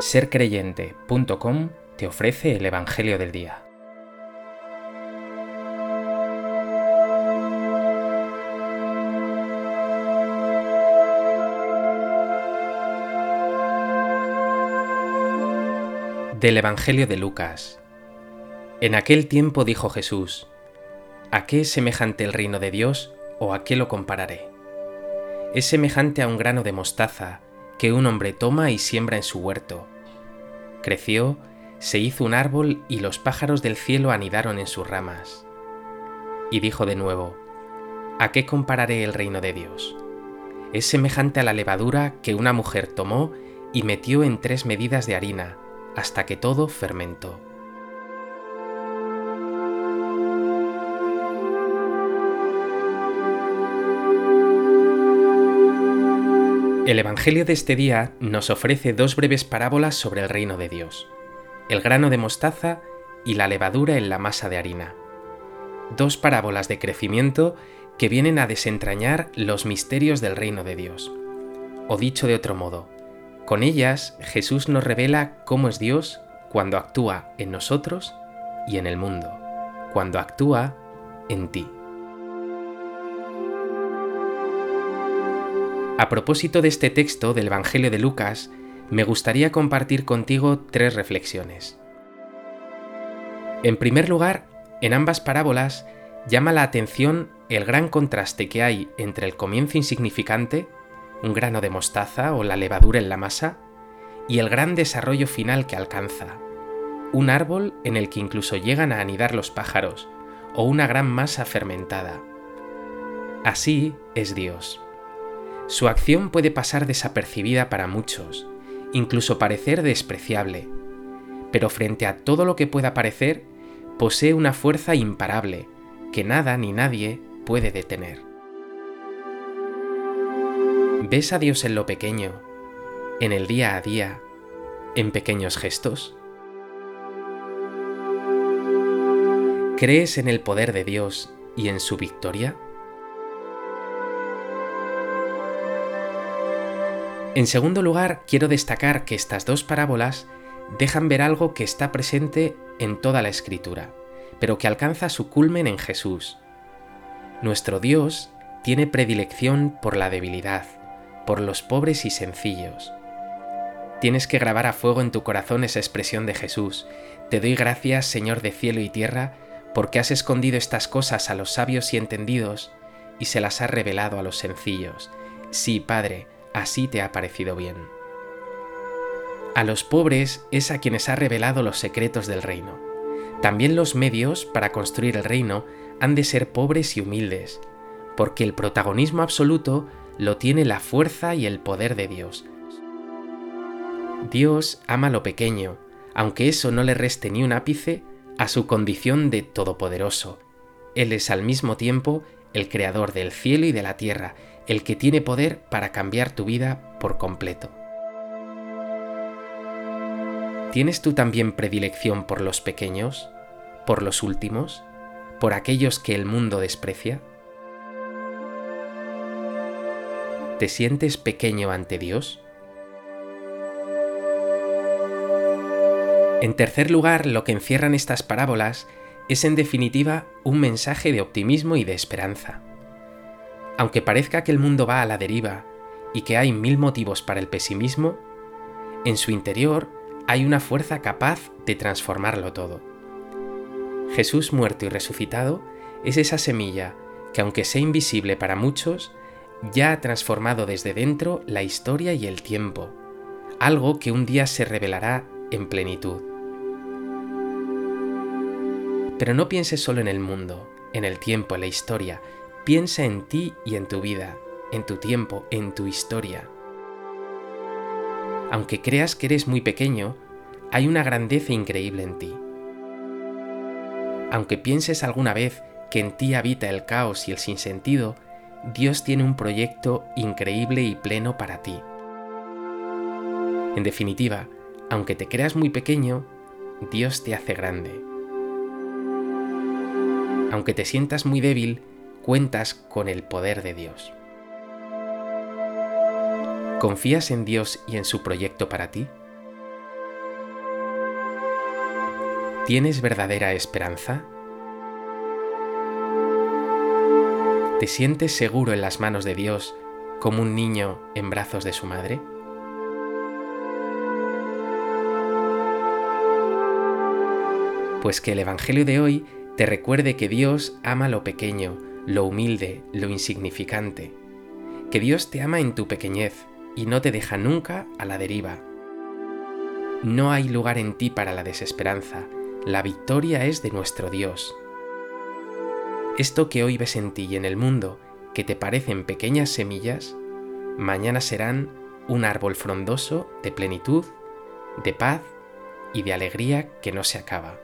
sercreyente.com te ofrece el Evangelio del Día. Del Evangelio de Lucas. En aquel tiempo dijo Jesús, ¿A qué es semejante el reino de Dios o a qué lo compararé? Es semejante a un grano de mostaza que un hombre toma y siembra en su huerto. Creció, se hizo un árbol y los pájaros del cielo anidaron en sus ramas. Y dijo de nuevo, ¿A qué compararé el reino de Dios? Es semejante a la levadura que una mujer tomó y metió en tres medidas de harina, hasta que todo fermentó. El Evangelio de este día nos ofrece dos breves parábolas sobre el reino de Dios, el grano de mostaza y la levadura en la masa de harina. Dos parábolas de crecimiento que vienen a desentrañar los misterios del reino de Dios. O dicho de otro modo, con ellas Jesús nos revela cómo es Dios cuando actúa en nosotros y en el mundo, cuando actúa en ti. A propósito de este texto del Evangelio de Lucas, me gustaría compartir contigo tres reflexiones. En primer lugar, en ambas parábolas llama la atención el gran contraste que hay entre el comienzo insignificante, un grano de mostaza o la levadura en la masa, y el gran desarrollo final que alcanza, un árbol en el que incluso llegan a anidar los pájaros, o una gran masa fermentada. Así es Dios. Su acción puede pasar desapercibida para muchos, incluso parecer despreciable, pero frente a todo lo que pueda parecer, posee una fuerza imparable que nada ni nadie puede detener. ¿Ves a Dios en lo pequeño, en el día a día, en pequeños gestos? ¿Crees en el poder de Dios y en su victoria? En segundo lugar, quiero destacar que estas dos parábolas dejan ver algo que está presente en toda la escritura, pero que alcanza su culmen en Jesús. Nuestro Dios tiene predilección por la debilidad, por los pobres y sencillos. Tienes que grabar a fuego en tu corazón esa expresión de Jesús. Te doy gracias, Señor de cielo y tierra, porque has escondido estas cosas a los sabios y entendidos y se las has revelado a los sencillos. Sí, Padre, así te ha parecido bien. A los pobres es a quienes ha revelado los secretos del reino. También los medios para construir el reino han de ser pobres y humildes, porque el protagonismo absoluto lo tiene la fuerza y el poder de Dios. Dios ama lo pequeño, aunque eso no le reste ni un ápice a su condición de todopoderoso. Él es al mismo tiempo el creador del cielo y de la tierra, el que tiene poder para cambiar tu vida por completo. ¿Tienes tú también predilección por los pequeños, por los últimos, por aquellos que el mundo desprecia? ¿Te sientes pequeño ante Dios? En tercer lugar, lo que encierran estas parábolas es en definitiva un mensaje de optimismo y de esperanza. Aunque parezca que el mundo va a la deriva y que hay mil motivos para el pesimismo, en su interior hay una fuerza capaz de transformarlo todo. Jesús muerto y resucitado es esa semilla que aunque sea invisible para muchos, ya ha transformado desde dentro la historia y el tiempo, algo que un día se revelará en plenitud. Pero no pienses solo en el mundo, en el tiempo, en la historia, Piensa en ti y en tu vida, en tu tiempo, en tu historia. Aunque creas que eres muy pequeño, hay una grandeza increíble en ti. Aunque pienses alguna vez que en ti habita el caos y el sinsentido, Dios tiene un proyecto increíble y pleno para ti. En definitiva, aunque te creas muy pequeño, Dios te hace grande. Aunque te sientas muy débil, cuentas con el poder de Dios. ¿Confías en Dios y en su proyecto para ti? ¿Tienes verdadera esperanza? ¿Te sientes seguro en las manos de Dios como un niño en brazos de su madre? Pues que el Evangelio de hoy te recuerde que Dios ama lo pequeño, lo humilde, lo insignificante. Que Dios te ama en tu pequeñez y no te deja nunca a la deriva. No hay lugar en ti para la desesperanza, la victoria es de nuestro Dios. Esto que hoy ves en ti y en el mundo, que te parecen pequeñas semillas, mañana serán un árbol frondoso de plenitud, de paz y de alegría que no se acaba.